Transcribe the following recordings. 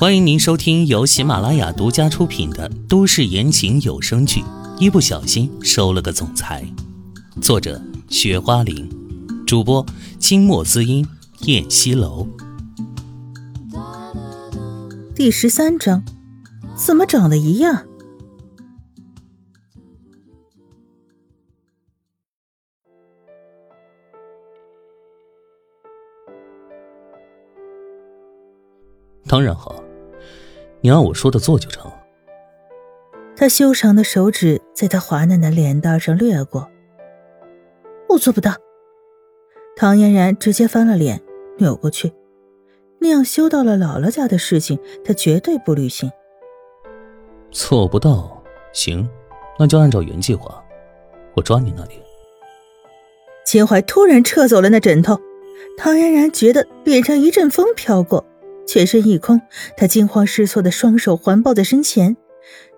欢迎您收听由喜马拉雅独家出品的都市言情有声剧《一不小心收了个总裁》，作者：雪花玲，主播：清墨滋音、燕西楼。第十三章，怎么长得一样？当然好。你按我说的做就成。他修长的手指在他滑嫩的脸蛋上掠过。我做不到。唐嫣然直接翻了脸，扭过去。那样修到了姥姥家的事情，他绝对不履行。做不到，行，那就按照原计划，我抓你那里。秦淮突然撤走了那枕头，唐嫣然觉得脸上一阵风飘过。全身一空，他惊慌失措的双手环抱在身前，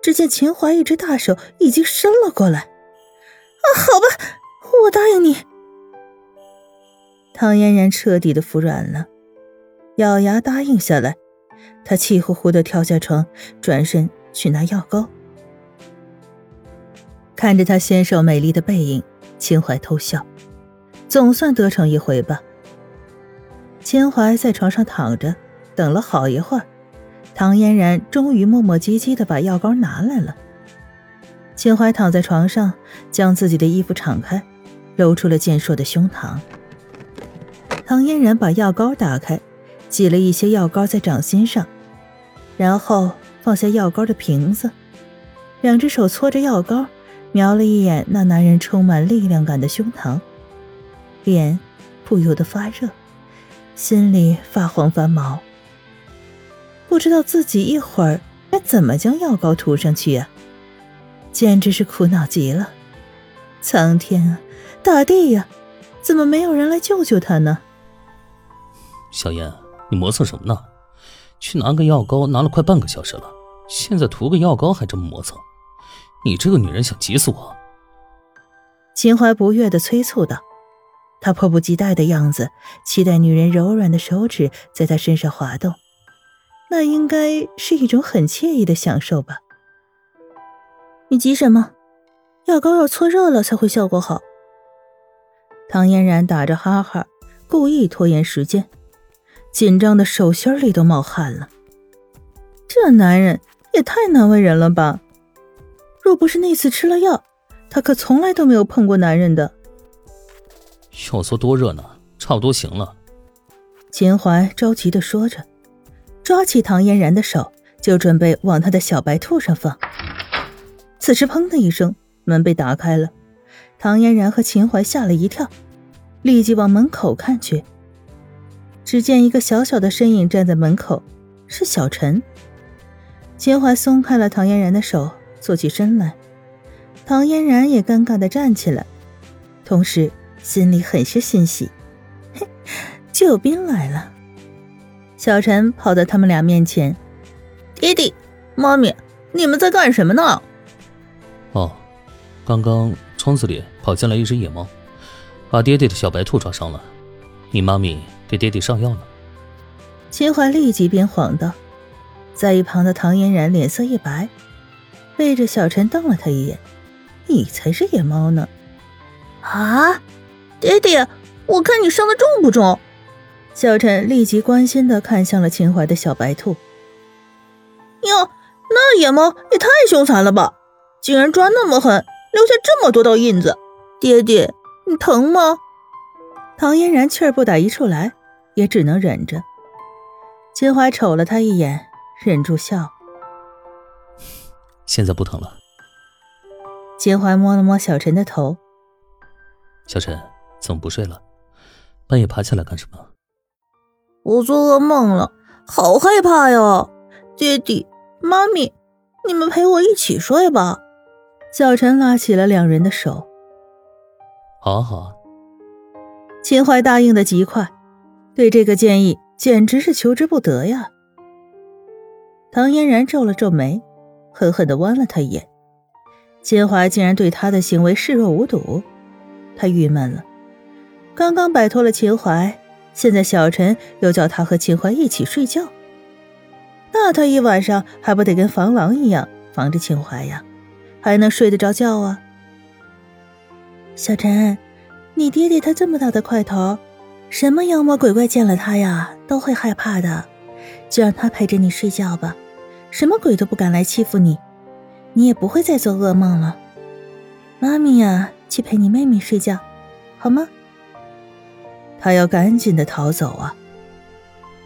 只见秦淮一只大手已经伸了过来。啊，好吧，我答应你。唐嫣然彻底的服软了，咬牙答应下来。他气呼呼的跳下床，转身去拿药膏。看着他纤瘦美丽的背影，秦淮偷笑，总算得逞一回吧。秦淮在床上躺着。等了好一会儿，唐嫣然终于磨磨唧唧的把药膏拿来了。秦淮躺在床上，将自己的衣服敞开，露出了健硕的胸膛。唐嫣然把药膏打开，挤了一些药膏在掌心上，然后放下药膏的瓶子，两只手搓着药膏，瞄了一眼那男人充满力量感的胸膛，脸不由得发热，心里发慌发毛。不知道自己一会儿该怎么将药膏涂上去呀，简直是苦恼极了！苍天啊，大地呀，怎么没有人来救救他呢？小燕，你磨蹭什么呢？去拿个药膏，拿了快半个小时了，现在涂个药膏还这么磨蹭，你这个女人想急死我！秦淮不悦的催促道，他迫不及待的样子，期待女人柔软的手指在他身上滑动。那应该是一种很惬意的享受吧？你急什么？药膏要搓热了才会效果好。唐嫣然打着哈哈，故意拖延时间，紧张的手心里都冒汗了。这男人也太难为人了吧？若不是那次吃了药，他可从来都没有碰过男人的。要搓多热呢？差不多行了。秦淮着急的说着。抓起唐嫣然的手，就准备往他的小白兔上放。此时，砰的一声，门被打开了。唐嫣然和秦淮吓了一跳，立即往门口看去。只见一个小小的身影站在门口，是小陈。秦淮松开了唐嫣然的手，坐起身来。唐嫣然也尴尬的站起来，同时心里很是欣喜，嘿，救兵来了。小陈跑到他们俩面前：“爹地，妈咪，你们在干什么呢？”“哦，刚刚窗子里跑进来一只野猫，把爹爹的小白兔抓伤了。你妈咪给爹爹上药呢。”秦淮立即变慌道。在一旁的唐嫣然脸色一白，背着小陈瞪了他一眼：“你才是野猫呢！”“啊，爹爹，我看你伤的重不重？”小陈立即关心的看向了秦淮的小白兔。哟，那野猫也太凶残了吧！竟然抓那么狠，留下这么多道印子。爹爹，你疼吗？唐嫣然气儿不打一处来，也只能忍着。秦淮瞅了他一眼，忍住笑。现在不疼了。秦淮摸了摸小陈的头。小陈，怎么不睡了？半夜爬起来干什么？我做噩梦了，好害怕哟！爹地、妈咪，你们陪我一起睡吧。小陈拉起了两人的手。好啊，好啊。秦淮答应的极快，对这个建议简直是求之不得呀。唐嫣然皱了皱眉，狠狠的剜了他一眼。秦淮竟然对他的行为视若无睹，他郁闷了。刚刚摆脱了秦淮。现在小陈又叫他和秦淮一起睡觉，那他一晚上还不得跟防狼一样防着秦淮呀？还能睡得着觉啊？小陈，你爹爹他这么大的块头，什么妖魔鬼怪见了他呀都会害怕的。就让他陪着你睡觉吧，什么鬼都不敢来欺负你，你也不会再做噩梦了。妈咪呀，去陪你妹妹睡觉，好吗？他要赶紧的逃走啊！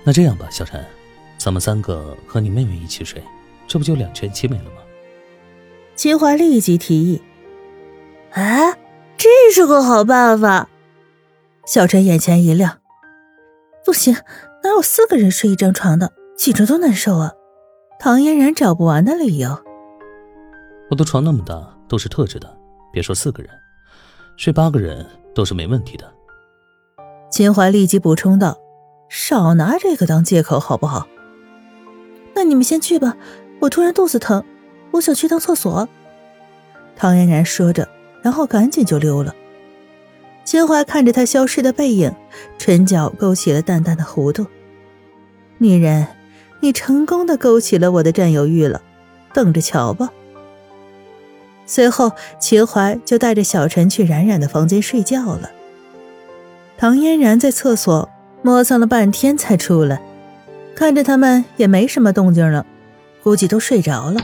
那这样吧，小陈，咱们三个和你妹妹一起睡，这不就两全其美了吗？秦淮立即提议：“哎，这是个好办法。”小陈眼前一亮：“不行，哪有四个人睡一张床的？挤着多难受啊！”唐嫣然找不完的理由：“我的床那么大，都是特制的，别说四个人，睡八个人都是没问题的。”秦淮立即补充道：“少拿这个当借口，好不好？那你们先去吧，我突然肚子疼，我想去趟厕所。”唐嫣然说着，然后赶紧就溜了。秦淮看着他消失的背影，唇角勾起了淡淡的弧度：“女人，你成功的勾起了我的占有欲了，等着瞧吧。”随后，秦淮就带着小陈去冉冉的房间睡觉了。唐嫣然在厕所磨蹭了半天才出来，看着他们也没什么动静了，估计都睡着了，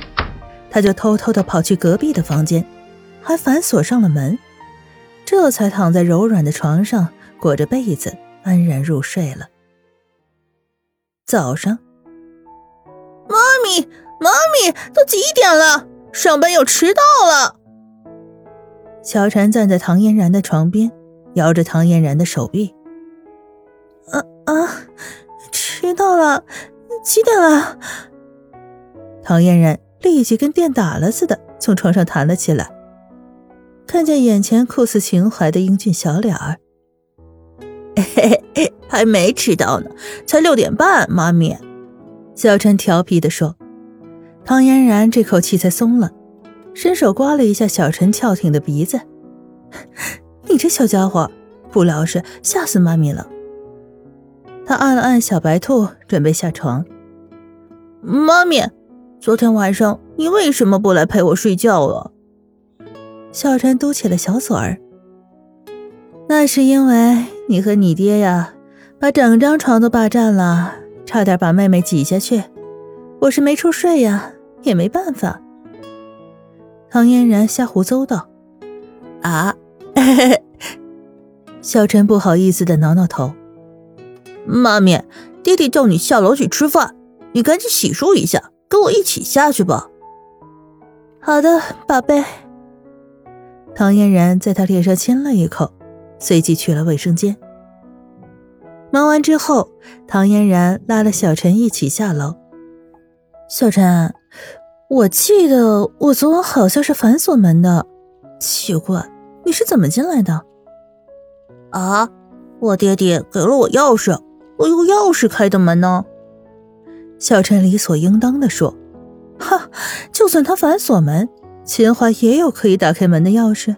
他就偷偷的跑去隔壁的房间，还反锁上了门，这才躺在柔软的床上裹着被子安然入睡了。早上，妈咪，妈咪，都几点了？上班要迟到了。小婵站在唐嫣然的床边。摇着唐嫣然的手臂，啊啊，迟到了，几点了？唐嫣然立即跟电打了似的从床上弹了起来，看见眼前酷似情怀的英俊小脸儿，嘿嘿，还没迟到呢，才六点半。妈咪，小陈调皮的说。唐嫣然这口气才松了，伸手刮了一下小陈翘挺的鼻子。你这小家伙不老实，吓死妈咪了。他按了按小白兔，准备下床。妈咪，昨天晚上你为什么不来陪我睡觉啊？小陈嘟起了小嘴儿。那是因为你和你爹呀，把整张床都霸占了，差点把妹妹挤下去。我是没处睡呀，也没办法。唐嫣然瞎胡诌道：“啊。” 小陈不好意思的挠挠头。妈咪，爹爹叫你下楼去吃饭，你赶紧洗漱一下，跟我一起下去吧。好的，宝贝。唐嫣然在他脸上亲了一口，随即去了卫生间。忙完之后，唐嫣然拉了小陈一起下楼。小陈，我记得我昨晚好像是反锁门的，奇怪。你是怎么进来的？啊，我爹爹给了我钥匙，我用钥匙开的门呢。小陈理所应当的说：“哈，就算他反锁门，秦淮也有可以打开门的钥匙。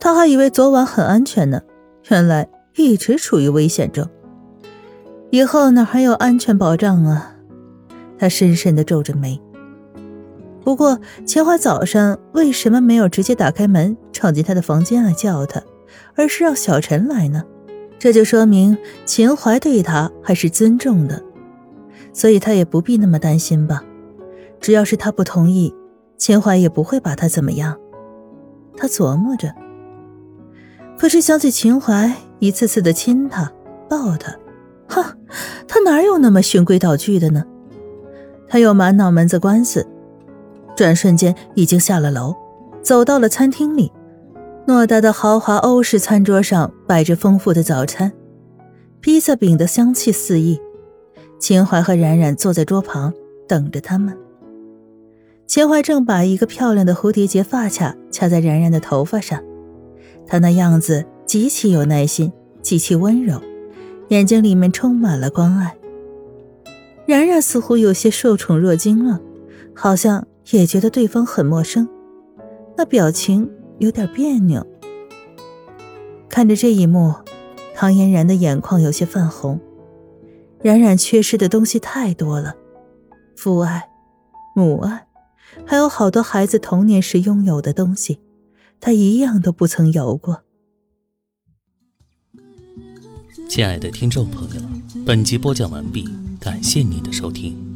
他还以为昨晚很安全呢，原来一直处于危险中。以后哪还有安全保障啊？”他深深的皱着眉。不过，秦淮早上为什么没有直接打开门闯进他的房间来叫他，而是让小陈来呢？这就说明秦淮对他还是尊重的，所以他也不必那么担心吧。只要是他不同意，秦淮也不会把他怎么样。他琢磨着，可是想起秦淮一次次的亲他、抱他，哼，他哪有那么循规蹈矩的呢？他又满脑门子官司。转瞬间已经下了楼，走到了餐厅里。偌大的豪华欧式餐桌上摆着丰富的早餐，披萨饼的香气四溢。秦淮和冉冉坐在桌旁等着他们。秦淮正把一个漂亮的蝴蝶结发卡卡在冉冉的头发上，他那样子极其有耐心，极其温柔，眼睛里面充满了关爱。冉冉似乎有些受宠若惊了，好像。也觉得对方很陌生，那表情有点别扭。看着这一幕，唐嫣然的眼眶有些泛红。冉冉缺失的东西太多了，父爱、母爱，还有好多孩子童年时拥有的东西，他一样都不曾有过。亲爱的听众朋友，本集播讲完毕，感谢您的收听。